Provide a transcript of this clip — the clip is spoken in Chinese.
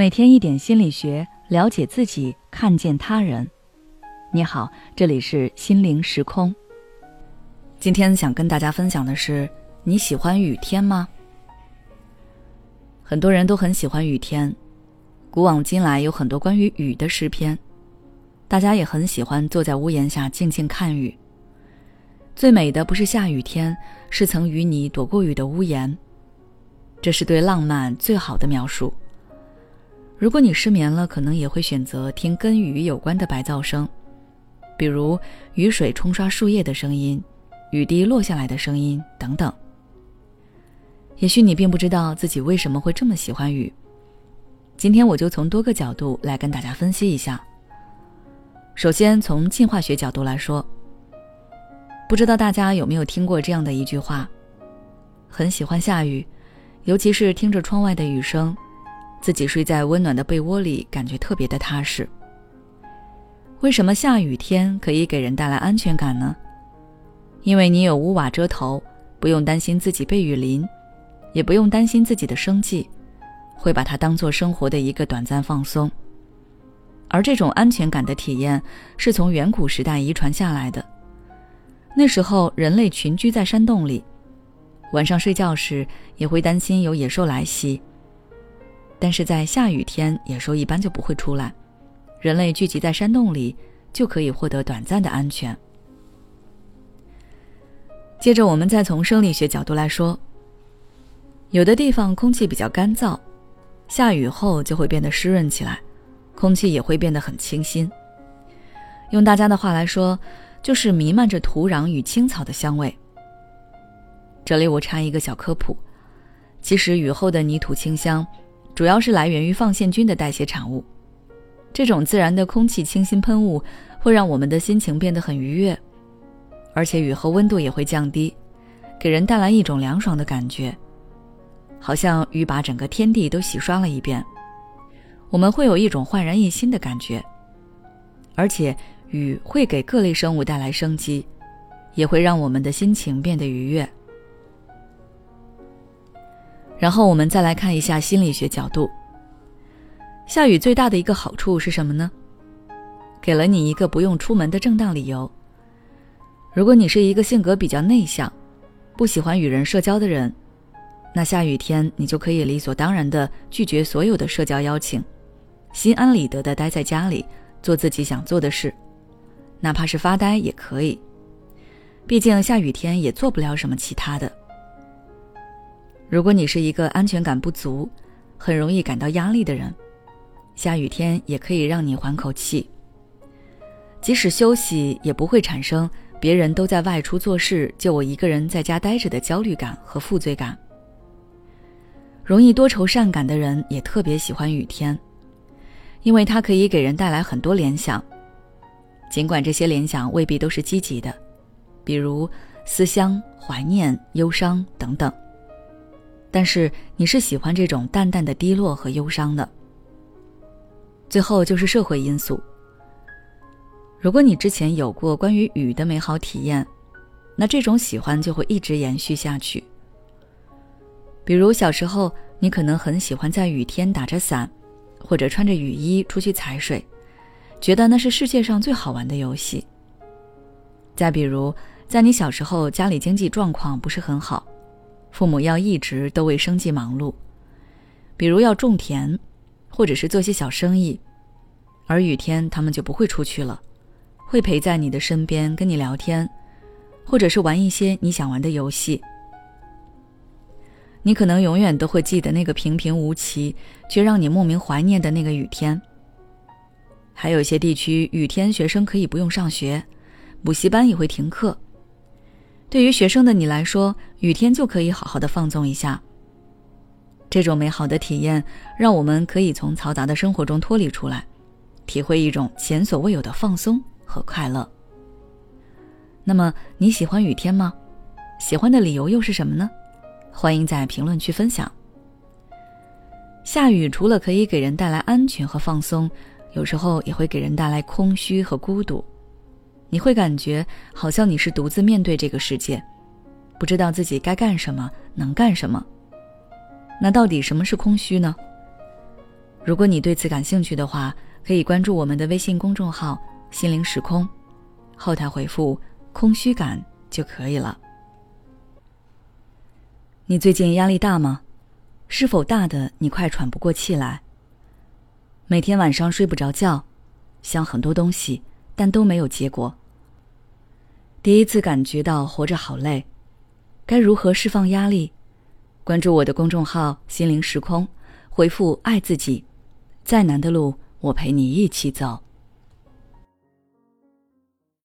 每天一点心理学，了解自己，看见他人。你好，这里是心灵时空。今天想跟大家分享的是：你喜欢雨天吗？很多人都很喜欢雨天，古往今来有很多关于雨的诗篇，大家也很喜欢坐在屋檐下静静看雨。最美的不是下雨天，是曾与你躲过雨的屋檐。这是对浪漫最好的描述。如果你失眠了，可能也会选择听跟雨有关的白噪声，比如雨水冲刷树叶的声音、雨滴落下来的声音等等。也许你并不知道自己为什么会这么喜欢雨。今天我就从多个角度来跟大家分析一下。首先，从进化学角度来说，不知道大家有没有听过这样的一句话：很喜欢下雨，尤其是听着窗外的雨声。自己睡在温暖的被窝里，感觉特别的踏实。为什么下雨天可以给人带来安全感呢？因为你有屋瓦遮头，不用担心自己被雨淋，也不用担心自己的生计，会把它当做生活的一个短暂放松。而这种安全感的体验是从远古时代遗传下来的。那时候人类群居在山洞里，晚上睡觉时也会担心有野兽来袭。但是在下雨天，野兽一般就不会出来，人类聚集在山洞里，就可以获得短暂的安全。接着，我们再从生理学角度来说，有的地方空气比较干燥，下雨后就会变得湿润起来，空气也会变得很清新。用大家的话来说，就是弥漫着土壤与青草的香味。这里我插一个小科普，其实雨后的泥土清香。主要是来源于放线菌的代谢产物，这种自然的空气清新喷雾会让我们的心情变得很愉悦，而且雨后温度也会降低，给人带来一种凉爽的感觉，好像雨把整个天地都洗刷了一遍，我们会有一种焕然一新的感觉。而且雨会给各类生物带来生机，也会让我们的心情变得愉悦。然后我们再来看一下心理学角度。下雨最大的一个好处是什么呢？给了你一个不用出门的正当理由。如果你是一个性格比较内向、不喜欢与人社交的人，那下雨天你就可以理所当然的拒绝所有的社交邀请，心安理得的待在家里做自己想做的事，哪怕是发呆也可以。毕竟下雨天也做不了什么其他的。如果你是一个安全感不足、很容易感到压力的人，下雨天也可以让你缓口气。即使休息，也不会产生别人都在外出做事，就我一个人在家待着的焦虑感和负罪感。容易多愁善感的人也特别喜欢雨天，因为它可以给人带来很多联想，尽管这些联想未必都是积极的，比如思乡、怀念、忧伤等等。但是你是喜欢这种淡淡的低落和忧伤的。最后就是社会因素。如果你之前有过关于雨的美好体验，那这种喜欢就会一直延续下去。比如小时候，你可能很喜欢在雨天打着伞，或者穿着雨衣出去踩水，觉得那是世界上最好玩的游戏。再比如，在你小时候家里经济状况不是很好。父母要一直都为生计忙碌，比如要种田，或者是做些小生意，而雨天他们就不会出去了，会陪在你的身边跟你聊天，或者是玩一些你想玩的游戏。你可能永远都会记得那个平平无奇却让你莫名怀念的那个雨天。还有些地区雨天学生可以不用上学，补习班也会停课。对于学生的你来说，雨天就可以好好的放纵一下。这种美好的体验，让我们可以从嘈杂的生活中脱离出来，体会一种前所未有的放松和快乐。那么你喜欢雨天吗？喜欢的理由又是什么呢？欢迎在评论区分享。下雨除了可以给人带来安全和放松，有时候也会给人带来空虚和孤独。你会感觉好像你是独自面对这个世界，不知道自己该干什么，能干什么。那到底什么是空虚呢？如果你对此感兴趣的话，可以关注我们的微信公众号“心灵时空”，后台回复“空虚感”就可以了。你最近压力大吗？是否大的你快喘不过气来？每天晚上睡不着觉，想很多东西，但都没有结果。第一次感觉到活着好累，该如何释放压力？关注我的公众号“心灵时空”，回复“爱自己”，再难的路我陪你一起走。